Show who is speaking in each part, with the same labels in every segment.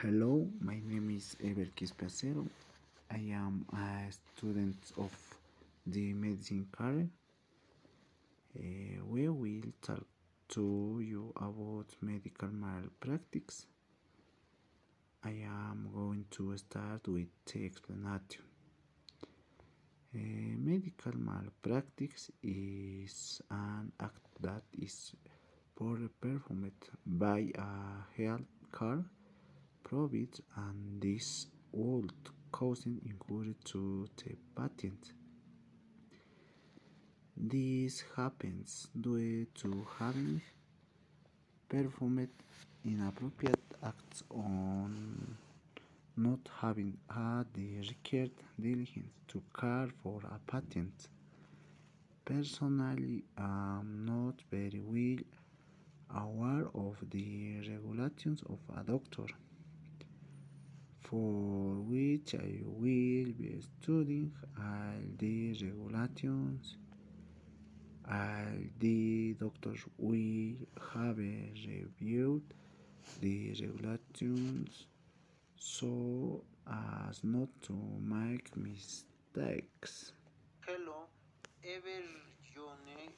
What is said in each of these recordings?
Speaker 1: Hello, my name is Ever Quispacero. I am a student of the medicine career. Uh, we will talk to you about medical malpractice. I am going to start with the explanation. Uh, medical malpractice is an act that is performed by a health care provider and this would cause injury to the patient. This happens due to having performed inappropriate acts on not having had the required diligence to care for a patient. Personally, I'm not very well aware of the regulations of a doctor, for which I will be studying all the regulations. All the doctors will have reviewed the regulations so as not to make mistakes.
Speaker 2: Hello, everyone.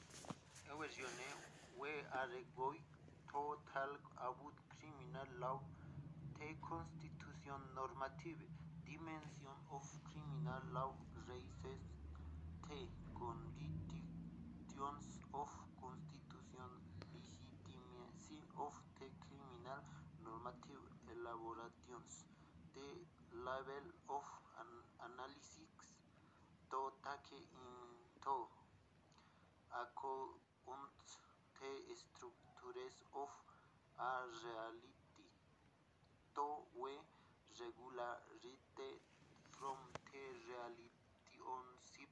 Speaker 2: Everyone, we are going to talk about criminal law, the constitution normative dimension of criminal law raises the conditions of constitution legitimacy of the criminal normative elaborations, the level of an analysis to take into account the structures of a reality we regulate from the relationship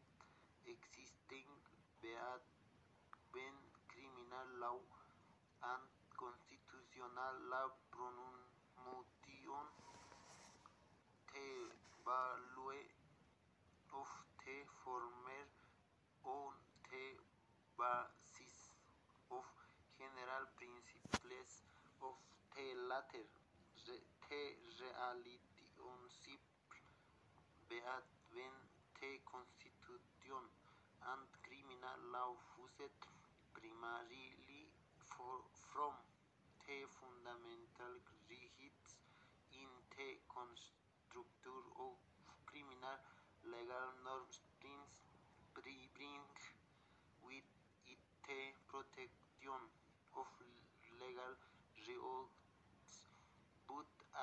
Speaker 2: existing between criminal law and constitutional law promotion the value of the former on the basis of general principles of the latter. te realitioncip beatven te constitution and criminal law fused primarily for, from the fundamental rights in the constructor of criminal legal norms brings, bring with it the